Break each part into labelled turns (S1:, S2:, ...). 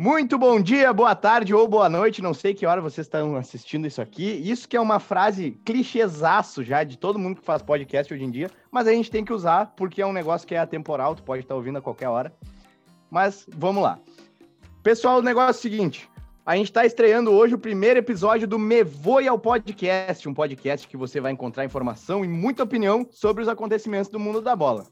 S1: Muito bom dia, boa tarde ou boa noite, não sei que hora vocês estão assistindo isso aqui. Isso que é uma frase clichêsaço já de todo mundo que faz podcast hoje em dia, mas a gente tem que usar porque é um negócio que é atemporal, tu pode estar ouvindo a qualquer hora. Mas vamos lá. Pessoal, o negócio é o seguinte, a gente está estreando hoje o primeiro episódio do Me Voe ao Podcast, um podcast que você vai encontrar informação e muita opinião sobre os acontecimentos do mundo da bola.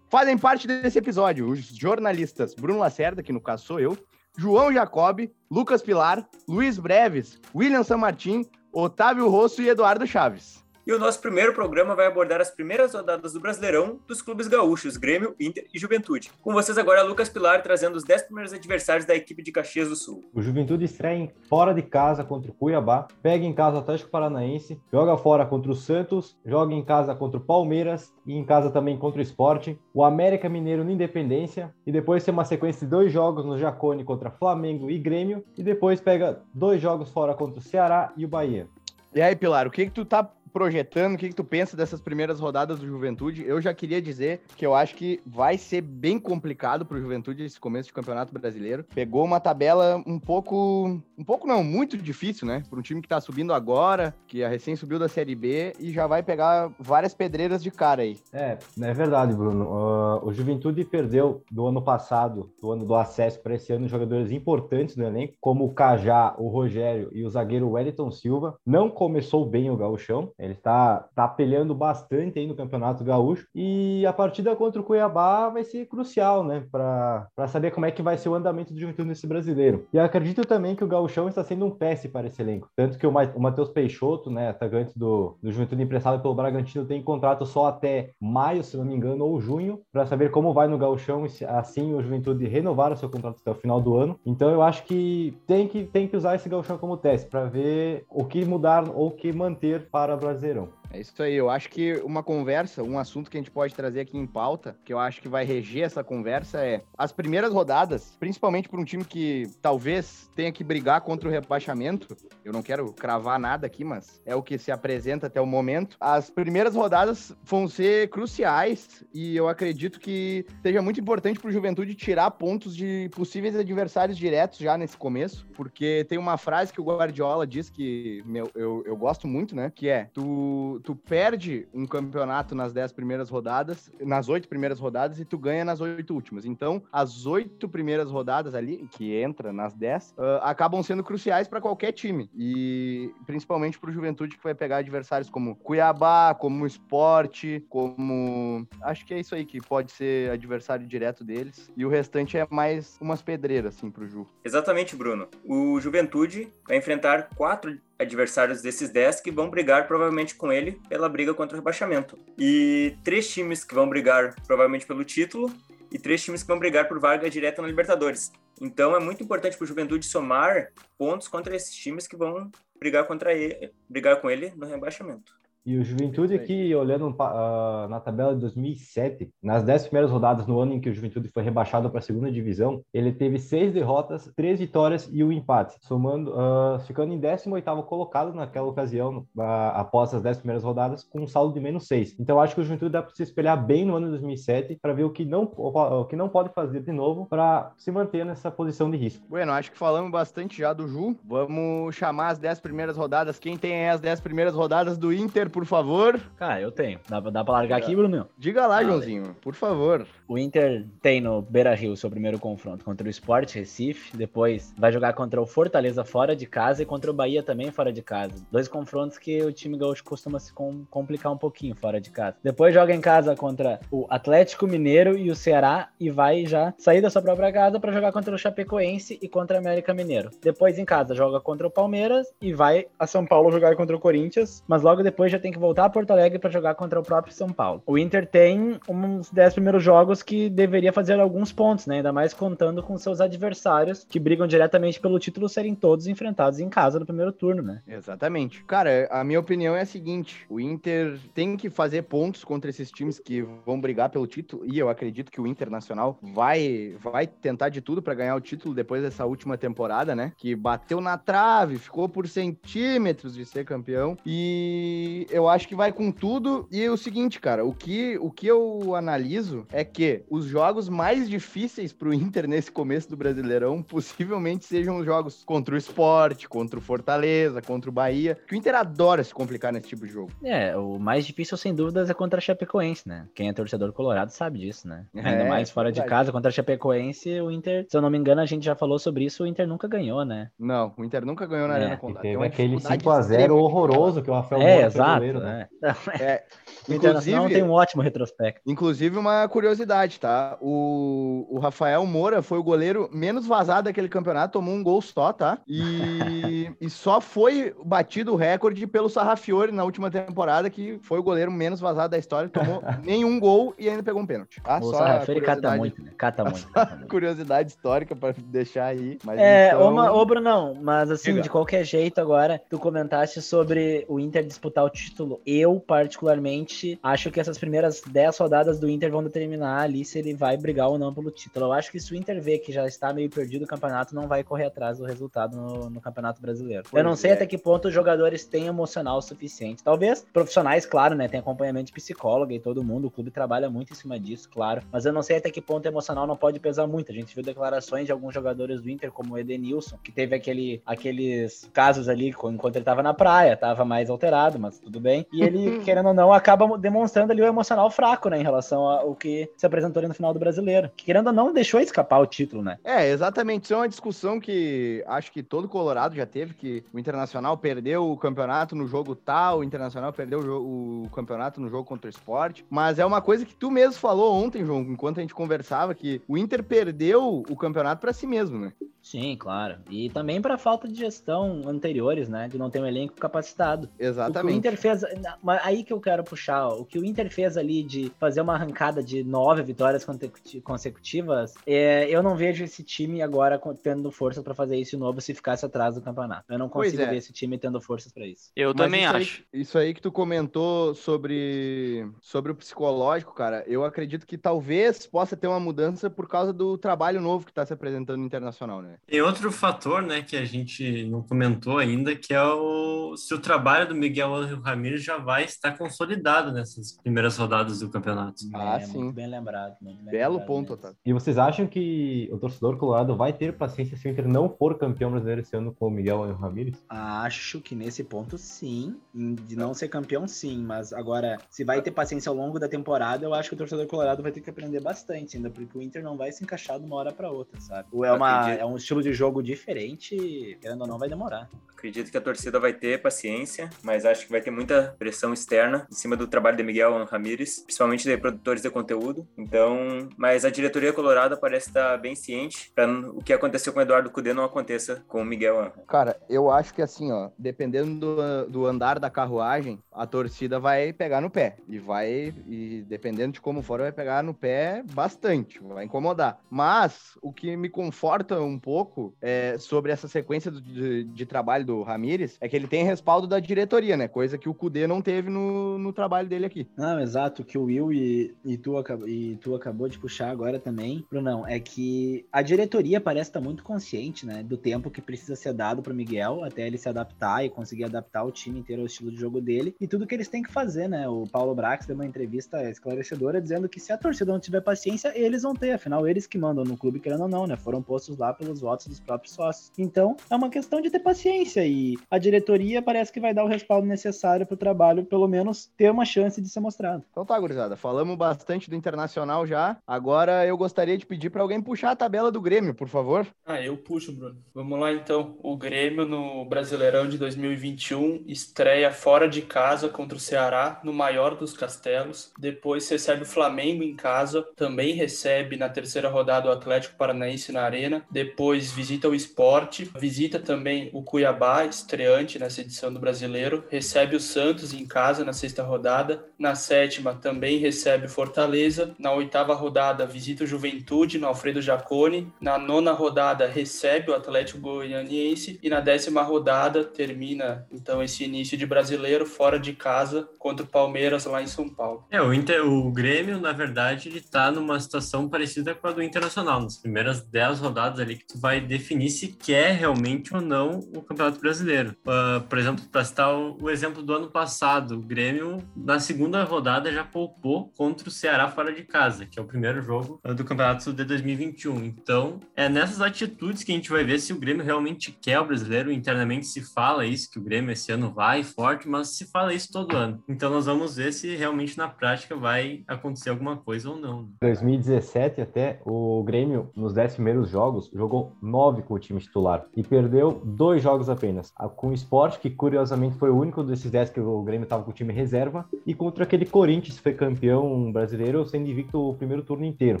S1: Fazem parte desse episódio os jornalistas Bruno Lacerda, que no caso sou eu, João Jacob, Lucas Pilar, Luiz Breves, William San Martin, Otávio Rosso e Eduardo Chaves.
S2: E o nosso primeiro programa vai abordar as primeiras rodadas do Brasileirão dos clubes gaúchos, Grêmio, Inter e Juventude. Com vocês agora, Lucas Pilar, trazendo os 10 primeiros adversários da equipe de Caxias do Sul.
S3: O Juventude estreia fora de casa contra o Cuiabá, pega em casa o Atlético Paranaense, joga fora contra o Santos, joga em casa contra o Palmeiras e em casa também contra o Esporte, o América Mineiro no Independência e depois tem uma sequência de dois jogos no Jacone contra Flamengo e Grêmio e depois pega dois jogos fora contra o Ceará e o Bahia.
S1: E aí, Pilar, o que, que tu tá projetando, o que, que tu pensa dessas primeiras rodadas do Juventude? Eu já queria dizer que eu acho que vai ser bem complicado pro Juventude esse começo de campeonato brasileiro. Pegou uma tabela um pouco, um pouco não, muito difícil, né? Para um time que tá subindo agora, que a recém subiu da Série B e já vai pegar várias pedreiras de cara aí.
S3: É, é verdade, Bruno. Uh, o Juventude perdeu do ano passado, do ano do acesso para esse ano, jogadores importantes no elenco, como o Cajá, o Rogério e o zagueiro Wellington Silva. Não começou bem o gauchão, ele está tá peleando bastante aí no Campeonato Gaúcho e a partida contra o Cuiabá vai ser crucial, né, para saber como é que vai ser o andamento do Juventude nesse brasileiro. E acredito também que o Gauchão está sendo um péssimo para esse elenco, tanto que o, Matheus Peixoto, né, atacante do, do Juventude emprestado pelo Bragantino, tem contrato só até maio, se não me engano, ou junho, para saber como vai no Gauchão e assim o Juventude renovar o seu contrato até o final do ano. Então eu acho que tem que, tem que usar esse Gauchão como teste para ver o que mudar ou o que manter para o Brasileiro Brasileirão.
S1: É isso aí. Eu acho que uma conversa, um assunto que a gente pode trazer aqui em pauta, que eu acho que vai reger essa conversa, é as primeiras rodadas, principalmente para um time que talvez tenha que brigar contra o rebaixamento. Eu não quero cravar nada aqui, mas é o que se apresenta até o momento. As primeiras rodadas vão ser cruciais e eu acredito que seja muito importante para o Juventude tirar pontos de possíveis adversários diretos já nesse começo, porque tem uma frase que o Guardiola diz que meu, eu, eu gosto muito, né? Que é: tu tu, perde um campeonato nas dez primeiras rodadas, nas oito primeiras rodadas, e tu ganha nas oito últimas. Então, as oito primeiras rodadas ali, que entra nas dez, uh, acabam sendo cruciais para qualquer time. E principalmente para o Juventude, que vai pegar adversários como Cuiabá, como Esporte, como. Acho que é isso aí que pode ser adversário direto deles. E o restante é mais umas pedreiras, assim, pro Ju.
S2: Exatamente, Bruno. O Juventude vai enfrentar quatro adversários desses 10 que vão brigar provavelmente com ele pela briga contra o rebaixamento. E três times que vão brigar provavelmente pelo título e três times que vão brigar por vaga direta na Libertadores. Então é muito importante para o Juventude somar pontos contra esses times que vão brigar contra ele, brigar com ele no rebaixamento.
S3: E o Juventude aqui, olhando uh, na tabela de 2007, nas dez primeiras rodadas no ano em que o Juventude foi rebaixado para a segunda divisão, ele teve seis derrotas, três vitórias e um empate, somando, uh, ficando em 18º colocado naquela ocasião, uh, após as dez primeiras rodadas, com um saldo de menos seis. Então acho que o Juventude dá para se espelhar bem no ano de 2007 para ver o que não o que não pode fazer de novo para se manter nessa posição de risco.
S1: Bueno, acho que falamos bastante já do Ju. Vamos chamar as dez primeiras rodadas. Quem tem as dez primeiras rodadas do Inter por favor.
S4: Cara, eu tenho. Dá, dá pra largar aqui, Bruno?
S1: Diga lá, ah, Joãozinho, por favor.
S4: O Inter tem no Beira Rio seu primeiro confronto contra o Sport Recife. Depois vai jogar contra o Fortaleza fora de casa e contra o Bahia também fora de casa. Dois confrontos que o time gaúcho costuma se com, complicar um pouquinho fora de casa. Depois joga em casa contra o Atlético Mineiro e o Ceará e vai já sair da sua própria casa para jogar contra o Chapecoense e contra o América Mineiro. Depois em casa joga contra o Palmeiras e vai a São Paulo jogar contra o Corinthians, mas logo depois já tem que voltar a Porto Alegre para jogar contra o próprio São Paulo. O Inter tem uns 10 primeiros jogos que deveria fazer alguns pontos, né? Ainda mais contando com seus adversários que brigam diretamente pelo título serem todos enfrentados em casa no primeiro turno, né?
S1: Exatamente. Cara, a minha opinião é a seguinte: o Inter tem que fazer pontos contra esses times que vão brigar pelo título, e eu acredito que o Internacional vai, vai tentar de tudo para ganhar o título depois dessa última temporada, né? Que bateu na trave, ficou por centímetros de ser campeão. E eu acho que vai com tudo. E o seguinte, cara, o que, o que eu analiso é que os jogos mais difíceis pro Inter nesse começo do Brasileirão possivelmente sejam os jogos contra o Sport, contra o Fortaleza, contra o Bahia. Que o Inter adora se complicar nesse tipo de jogo.
S4: É, o mais difícil, sem dúvidas, é contra a Chapecoense, né? Quem é torcedor colorado sabe disso, né? É, Ainda mais fora de casa, contra a Chapecoense, o Inter, se eu não me engano, a gente já falou sobre isso, o Inter nunca ganhou, né?
S1: Não, o Inter nunca ganhou na
S4: É,
S1: Arena Condá.
S3: teve
S1: Tem uma
S3: aquele
S1: dificuldade
S3: 5x0 horroroso que o Rafael
S4: É,
S3: Moura
S4: exato.
S3: Goleiro, né?
S4: né?
S1: É,
S4: O Internacional tem
S1: inclusive,
S4: um ótimo retrospecto.
S1: inclusive, uma curiosidade, tá? O, o Rafael Moura foi o goleiro menos vazado daquele campeonato, tomou um gol só, tá? E, e só foi batido o recorde pelo Sarrafiore na última temporada, que foi o goleiro menos vazado da história, tomou nenhum gol e ainda pegou um pênalti. Tá?
S4: o Sarrafeira cata muito, né? Cata muito. cata muito.
S1: Curiosidade histórica pra deixar aí. Mas
S4: É,
S1: então...
S4: ô, Ma- ô Brunão, mas assim, de qualquer jeito agora, tu comentaste sobre o Inter disputar o título. Eu, particularmente, acho que essas primeiras 10 rodadas do Inter vão determinar ali se ele vai brigar ou não pelo título. Eu acho que se o Inter vê que já está meio perdido o campeonato, não vai correr atrás do resultado no, no Campeonato Brasileiro.
S1: Pois
S4: Eu não sei
S1: é.
S4: até que ponto os jogadores têm emocional suficiente. Talvez profissionais, claro, né? Tem acompanhamento de psicóloga e todo mundo, o clube trabalha muito em cima disso, claro. Mas eu não sei até que ponto emocional não pode pesar muito. A gente viu declarações de alguns jogadores do Inter, como o Edenilson, que teve aquele, aqueles casos ali enquanto ele tava na praia, tava mais alterado, mas tudo bem. E ele, querendo ou não, acaba demonstrando ali o emocional fraco, né? Em relação ao que se apresentou ali no final do brasileiro. Que, querendo ou não, deixou escapar o título, né?
S1: É, exatamente. Isso é uma discussão que acho que todo Colorado já teve, que o Internacional perdeu o campeonato no jogo tal, o Internacional perdeu o, o campeonato no jogo contra o esporte. Mas é uma coisa que tu mesmo falou ontem, João, enquanto a gente conversava, que o Inter perdeu o campeonato pra si mesmo, né?
S4: Sim, claro. E também para falta de gestão anteriores, né? De não ter um elenco capacitado. O que o
S1: Exatamente.
S4: Inter fez. mas Aí que eu quero puxar, ó, o que o Inter fez ali de fazer uma arrancada de nove vitórias consecuti- consecutivas, é, eu não vejo esse time agora tendo forças para fazer isso de novo se ficasse atrás do campeonato. Eu não consigo
S1: é.
S4: ver esse time tendo forças para isso.
S5: Eu
S1: Mas
S5: também
S1: isso aí-
S5: acho.
S1: isso aí que tu comentou sobre, sobre o psicológico, cara, eu acredito que talvez possa ter uma mudança por causa do trabalho novo que tá se apresentando no Internacional, né?
S6: Tem outro fator, né, que a gente não comentou ainda, que é o se o trabalho do Miguel Ramírez já vai estar consolidado nessas primeiras rodadas do campeonato.
S1: Ah,
S4: é,
S1: sim.
S4: Muito bem lembrado. muito bem
S1: Belo
S4: lembrado
S1: ponto. Otávio.
S3: E vocês acham que o torcedor colorado vai ter paciência se o Inter não for campeão brasileiro esse ano com o Miguel Angel Ramírez?
S4: Acho que nesse ponto sim, em- de não ser campeão sim, mas agora se vai ter paciência ao longo da temporada, eu acho que o torcedor colorado vai ter que aprender bastante ainda, porque o Inter não vai se encaixar de uma hora pra outra, sabe? Ou é, uma, é um estilo de jogo diferente, querendo ou não, vai demorar.
S2: Acredito que a torcida vai ter paciência, mas acho que vai ter muita pressão externa em cima do trabalho de Miguel Ramírez, principalmente de produtores de conteúdo. Então, mas a diretoria colorada parece estar bem ciente para o que aconteceu com o Eduardo Cudê não aconteça com o Miguel.
S1: Cara, eu acho que assim, ó, dependendo do, do andar da carruagem, a torcida vai pegar no pé. E vai, e dependendo de como for, vai pegar no pé bastante, vai incomodar. Mas o que me conforta um pouco é, sobre essa sequência do- de, de trabalho do Ramires é que ele tem respaldo da diretoria, né? Coisa que o Cudê não teve no, no trabalho dele aqui.
S4: Não, exato, que o Will e, e, tu, e tu acabou de puxar agora também, Brunão, é que a diretoria parece estar muito consciente, né, do tempo que precisa ser dado pro Miguel até ele se adaptar e conseguir adaptar o time inteiro ao estilo de jogo dele e tudo que eles têm que fazer, né? O Paulo Brax deu uma entrevista esclarecedora dizendo que se a torcida não tiver paciência, eles vão ter, afinal eles que mandam no clube, querendo ou não, né? Foram postos lá pelos votos dos próprios sócios. Então, é uma questão de ter paciência e a diretoria parece que vai dar o respaldo necessário pro trabalho, pelo menos ter uma chance de ser mostrado.
S1: Então tá, gurizada. Falamos bastante do Internacional já. Agora eu gostaria de pedir pra alguém puxar a tabela do Grêmio, por favor.
S5: Ah, eu puxo, Bruno. Vamos lá então. O Grêmio no Brasileirão de 2021 estreia fora de casa contra o Ceará, no maior dos castelos. Depois recebe o Flamengo em casa, também recebe na terceira rodada o Atlético Paranaense na Arena. Depois visita o Esporte, visita também o Cuiabá, estreante nessa edição do Brasileiro. Recebe o Santos em casa na sexta rodada. Na sétima também recebe Fortaleza. Na oitava rodada visita o Juventude no Alfredo Jacone. Na nona rodada recebe o Atlético Goianiense e na décima rodada termina então esse início de brasileiro fora de casa contra o Palmeiras lá em São Paulo.
S6: É, o, Inter, o Grêmio, na verdade, ele tá numa situação parecida com a do Internacional, nas primeiras 10 rodadas ali que tu vai definir se quer realmente ou não o Campeonato Brasileiro. Ah, por exemplo, para citar o, o exemplo do ano passado, o Grêmio, na segunda rodada, já poupou contra o Ceará fora de casa, que é o primeiro jogo do Campeonato de 2021. Então, é nessas atitudes que a gente vai ver se o Grêmio realmente quer o brasileiro. Internamente se fala isso, que o Grêmio esse ano vai forte, mas se fala isso todo ano. Então, nós vamos ver se realmente na prática vai acontecer alguma coisa ou não.
S3: Em 2017, até, o Grêmio, nos dez primeiros jogos, jogou nove com o time titular e perdeu dois jogos apenas. Com o Sport, que curiosamente foi o único desses dez que o Grêmio estava com o time reserva, e contra aquele Corinthians, foi campeão brasileiro, sendo invicto o primeiro turno inteiro.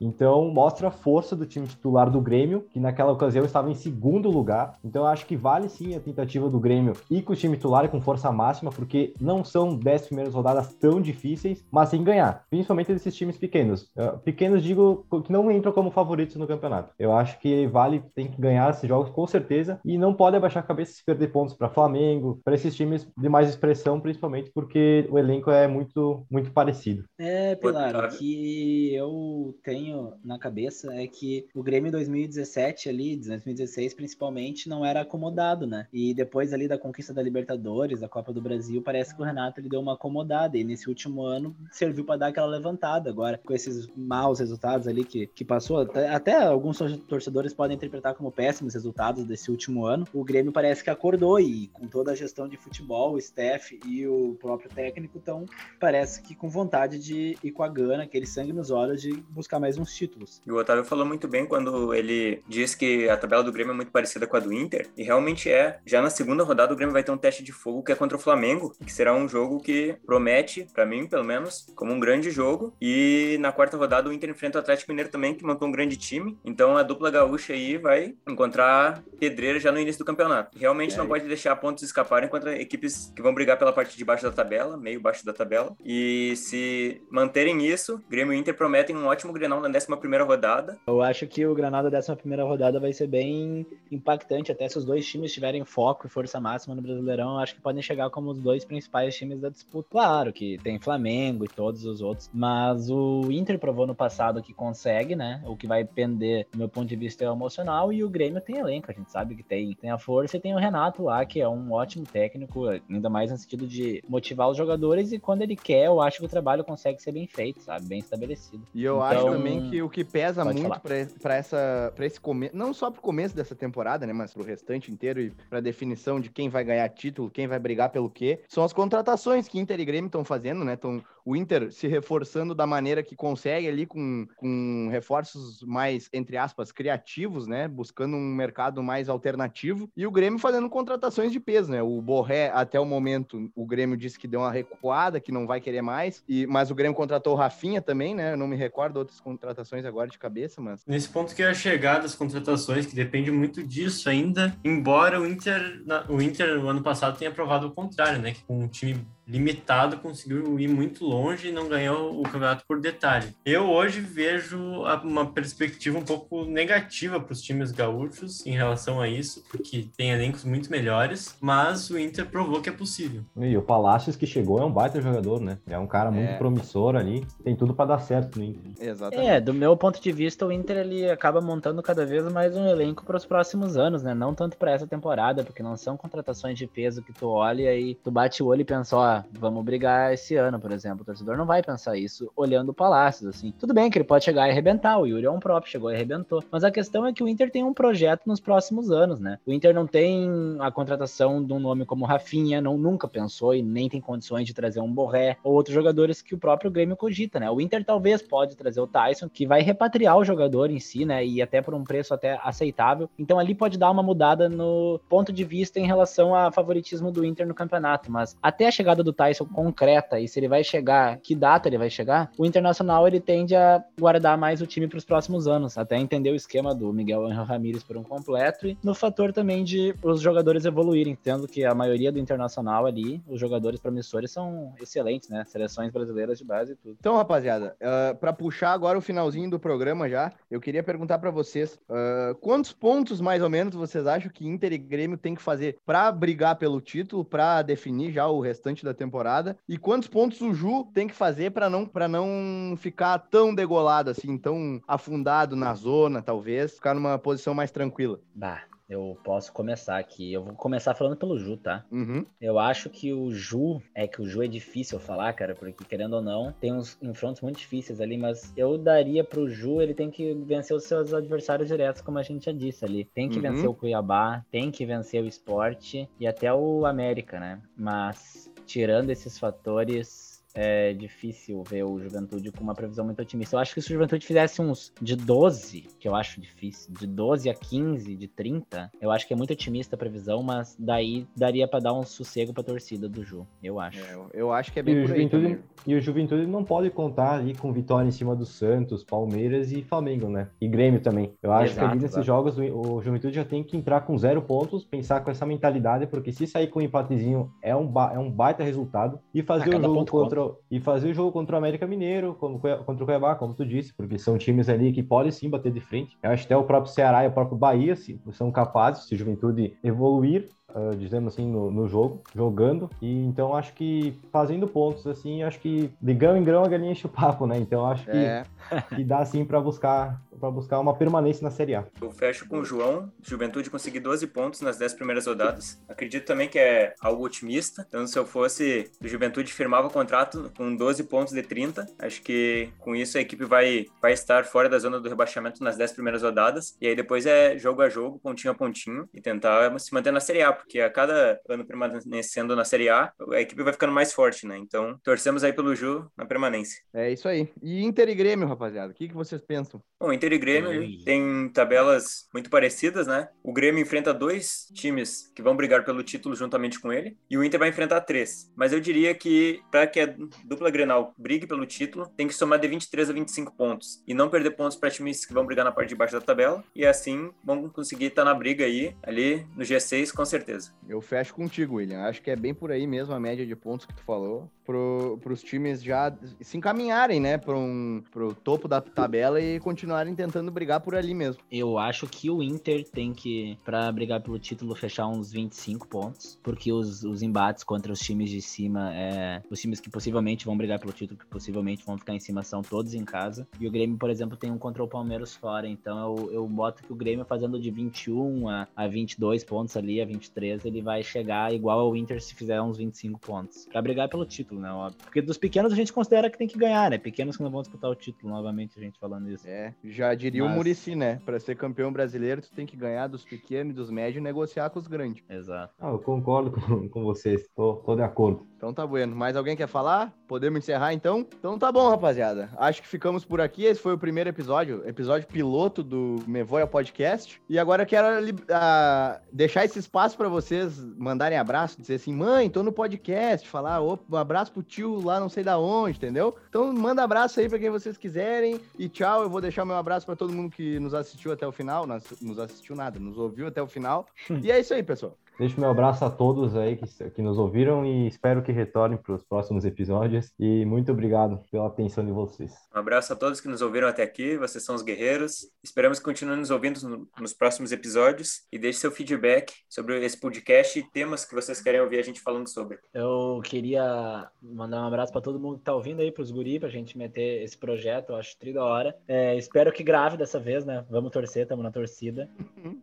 S3: Então, mostra a força do time titular do Grêmio, que naquela ocasião estava em segundo lugar. Então, acho que vale sim a tentativa do Grêmio ir com o time titular e com força máxima, porque não são dez primeiras rodadas tão difíceis, mas sem ganhar, principalmente desses times pequenos. Uh, pequenos, digo, que não entram como favoritos no campeonato. Eu acho que vale, tem que ganhar esses jogos com certeza e não pode abaixar a cabeça se perder pontos para Flamengo, para esses times de mais expressão, principalmente porque o elenco é muito, muito parecido.
S4: É, Pilar, o que eu tenho na cabeça é que o Grêmio 2017 ali, 2016 principalmente, não era acomodado, né? E depois ali da conquista da Libertadores, da Copa do Brasil, parece que o Renato ele deu uma acomodada e nesse último ano serviu para dar aquela levantada. Agora, com esses maus resultados ali que, que passou, até, até alguns torcedores podem interpretar como péssimos resultados desse último ano, o Grêmio parece que acordou e com toda a gestão de futebol, o staff e o próprio técnico estão, parece que com vontade de ir com a gana, aquele sangue nos olhos de buscar mais uns títulos.
S2: E o Otávio falou muito bem quando ele diz que a tabela do Grêmio é muito parecida com a do Inter, e realmente é. Já na segunda rodada o Grêmio vai ter um teste de fogo que é contra o Flamengo, que será um jogo que promete, para mim pelo menos, como um grande jogo. E na quarta rodada o Inter enfrenta o Atlético Mineiro também, que montou um grande time. Então a dupla gaúcha aí vai encontrar pedreira já no início do campeonato. Realmente é. não pode deixar pontos escaparem contra equipes que vão brigar pela parte de baixo da tabela, meio baixo da tabela. E se manterem isso, Grêmio e Inter prometem um ótimo Grenal na 11 primeira rodada.
S4: Eu acho que o Granal da 11 primeira rodada vai ser bem impactante, até se os dois times tiverem foco e força máxima no Brasileirão, eu acho que podem chegar como os dois principais times da disputa. Claro que tem Flamengo e todos os outros, mas o Inter provou no passado que consegue, né? O que vai pender, do meu ponto de vista, é emocional, e o Grêmio tem elenco, a gente sabe que tem, tem a força e tem o Renato lá, que é um ótimo técnico, ainda mais sentido de motivar os jogadores, e quando ele quer, eu acho que o trabalho consegue ser bem feito, sabe? Bem estabelecido.
S1: E eu então, acho também que o que pesa muito para essa para esse começo, não só pro começo dessa temporada, né, mas pro restante inteiro e pra definição de quem vai ganhar título, quem vai brigar pelo quê, são as contratações que Inter e Grêmio estão fazendo, né? Tão, o Inter se reforçando da maneira que consegue ali com, com reforços mais, entre aspas, criativos, né? Buscando um mercado mais alternativo. E o Grêmio fazendo contratações de peso, né? O Borré, até o momento, o Grêmio disse que deu uma recuada, que não vai querer mais. E, mas o Grêmio contratou o Rafinha também, né? Eu não me recordo outras contratações agora de cabeça, mas.
S6: Nesse ponto que é a chegada das contratações, que depende muito disso ainda, embora o Inter, o Inter no ano passado tenha provado o contrário, né? Que com um time limitado, conseguiu ir muito longe e não ganhou o campeonato por detalhe. Eu hoje vejo uma perspectiva um pouco negativa para os times gaúchos em relação a isso, porque tem elencos muito melhores, mas o Inter provou que é possível.
S3: E o Palácios que chegou é um baita jogador, né? É um cara muito é. promissor ali, tem tudo para dar certo no Inter.
S4: Exatamente. É, do meu ponto de vista, o Inter ele acaba montando cada vez mais um elenco para os próximos anos, né? Não tanto para essa temporada, porque não são contratações de peso que tu olha e tu bate o olho e pensa, ó, vamos brigar esse ano, por exemplo. O torcedor não vai pensar isso olhando o Palácios, assim. Tudo bem que ele pode chegar e arrebentar, o Yuri é um próprio, chegou e arrebentou. Mas a questão é que o Inter tem um projeto nos próximos anos, né? O Inter não tem a contratação de um nome como Rafinha, não nunca pensou e nem tem condições de trazer um Borré ou outros jogadores que o próprio Grêmio cogita, né? O Inter talvez pode trazer o Tyson, que vai repatriar o jogador em si, né? E até por um preço até aceitável. Então ali pode dar uma mudada no ponto de vista em relação a favoritismo do Inter no campeonato, mas até a chegada do Tyson concreta e se ele vai chegar, que data ele vai chegar, o Internacional ele tende a guardar mais o time para os próximos anos, até entender o esquema do Miguel Angel Ramírez por um completo e no fator também de os jogadores evoluírem, tendo que a maioria do Internacional ali, os jogadores promissores são excelentes, né? Seleções brasileiras de base e tudo.
S1: Então, rapaziada, uh, ah, para puxar agora o finalzinho do programa já, eu queria perguntar para vocês, uh, quantos pontos mais ou menos vocês acham que Inter e Grêmio tem que fazer para brigar pelo título, para definir já o restante da temporada? E quantos pontos o Ju tem que fazer para não, pra não ficar tão degolado assim, tão afundado na zona, talvez, ficar numa posição mais tranquila?
S4: Bah, Eu posso começar aqui. Eu vou começar falando pelo Ju, tá?
S1: Uhum.
S4: Eu acho que o Ju, é que o Ju é difícil falar, cara, porque querendo ou não, tem uns confrontos muito difíceis ali, mas eu daria pro Ju, ele tem que vencer os seus adversários diretos, como a gente já disse ali. Tem que
S1: Uhum.
S4: vencer o Cuiabá, tem que vencer o esporte e até o América, né? Mas tirando esses fatores. É difícil ver o Juventude com uma previsão muito otimista. Eu acho que se o Juventude fizesse uns de 12, que eu acho difícil, de 12 a 15, de 30, eu acho que é muito otimista a previsão, mas daí daria pra dar um sossego pra torcida do Ju, eu acho.
S1: É, eu- acho que é
S3: E
S1: bem
S3: o,
S1: por aí
S3: Juventude, e o Juventude não pode contar ali com vitória em cima do Santos, Palmeiras e Flamengo, né? E Grêmio também. Eu acho que
S4: Exato,
S3: ali nesses
S4: exato.
S3: jogos o o Juventude já tem que entrar com zero pontos, pensar com essa mentalidade, porque se sair com um empatezinho é um, ba- é um baita resultado. E fazer
S4: Ah,
S3: o jogo contra o- e fazer o jogo contra o América Mineiro, como, contra o Cuiabá, como tu disse, porque são times ali que podem sim bater de frente. Eu acho até o próprio Ceará e o próprio Bahia sim, são capazes, se o Juventude evoluir, ah, dizemos assim, no, no jogo, jogando. E então acho que fazendo pontos, assim, acho que de grão em grão a galinha enche o papo, né? Então acho que,
S1: É,
S3: que dá assim para buscar para buscar uma permanência na Série A.
S2: Eu fecho com o João. Juventude conseguir 12 pontos nas 10 primeiras rodadas. Acredito também que é algo otimista. Então, se eu fosse do Juventude, firmava o contrato com 12 pontos de 30. Acho que com isso a equipe vai, vai estar fora da zona do rebaixamento nas 10 primeiras rodadas. E aí depois é jogo a jogo, pontinho a pontinho, e tentar se manter na Série A, porque a cada ano permanecendo na Série A, a equipe vai ficando mais forte, né? Então, torcemos aí pelo Ju na permanência.
S1: é isso aí. E Inter e Grêmio, rapaziada, o que, que vocês pensam?
S2: Bom, Inter e Grêmio
S4: Ui.
S2: tem tabelas muito parecidas, né? O Grêmio enfrenta dois times que vão brigar pelo título juntamente com ele, e o Inter vai enfrentar três. Mas eu diria que para que a dupla Grenal brigue pelo título, tem que somar de 23 a 25 pontos e não perder pontos para times que vão brigar na parte de baixo da tabela, e assim vão conseguir estar na briga aí, ali no G6 com certeza.
S1: Eu fecho contigo, William. Acho que é bem por aí mesmo a média de pontos que tu falou. Pro, pros times já se encaminharem, né? Pro, um, pro topo da tabela e continuarem tentando brigar por ali mesmo.
S4: Eu acho que o Inter tem que, pra brigar pelo título, fechar uns 25 pontos, porque os, os embates contra os times de cima, é, os times que possivelmente vão brigar pelo título, que possivelmente vão ficar em cima, são todos em casa. E o Grêmio, por exemplo, tem um contra o Palmeiras fora, então eu, eu boto que o Grêmio fazendo de 21 a, a 22 pontos ali, a 23, ele vai chegar igual ao Inter se fizer uns 25 pontos. Pra brigar pelo título, né? Óbvio. Porque dos pequenos a gente considera que tem que ganhar, né? Pequenos que não vão disputar o título, novamente a gente falando isso.
S1: É, já diria o
S4: Mas-
S1: Murici, né? Pra ser campeão brasileiro, tu tem que ganhar dos pequenos e dos médios e negociar com os grandes.
S4: Exato.
S3: Ah, eu concordo com, com vocês, tô, tô de acordo.
S1: Então tá bueno. Mais alguém quer falar? Podemos encerrar então? Então tá bom, rapaziada. Acho que ficamos por aqui. Esse foi o primeiro episódio, episódio piloto do Mevoia Podcast. E agora eu quero ah, deixar esse espaço pra vocês mandarem abraço, dizer assim: mãe, tô no podcast. Falar, um abraço pro tio lá não sei da onde, entendeu? Então manda abraço aí pra quem vocês quiserem. E tchau. Eu vou deixar meu abraço pra todo mundo que nos assistiu até o final. Nos, nos assistiu nada, nos ouviu até o final. e é isso aí, pessoal.
S3: Deixo meu abraço a todos aí que, que nos ouviram e espero que retornem para os próximos episódios. E muito obrigado pela atenção de vocês.
S2: Um abraço a todos que nos ouviram até aqui, vocês são os guerreiros. Esperamos que continuem nos ouvindo no- nos próximos episódios e deixe seu feedback sobre esse podcast e temas que vocês querem ouvir a gente falando sobre.
S4: Eu queria mandar um abraço pra todo mundo que tá ouvindo aí, pros guri, pra gente meter esse projeto, eu acho tri da hora. É, espero que grave dessa vez, né? Vamos torcer, tamo na torcida.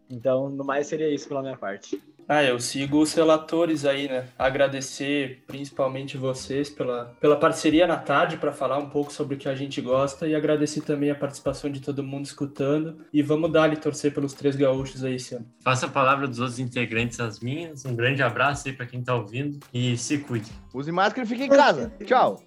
S4: Então, no mais seria isso pela minha parte.
S5: Ah, eu sigo os relatores aí, né? Agradecer principalmente vocês pela, pela parceria na tarde para falar um pouco sobre o que a gente gosta e agradecer também a participação de todo mundo escutando. E vamos dar ali torcer pelos três gaúchos aí esse ano.
S6: Faça a palavra dos outros integrantes as minhas. Um grande abraço aí para quem tá ouvindo e se cuide.
S1: Use máscara e fique em casa. Tchau.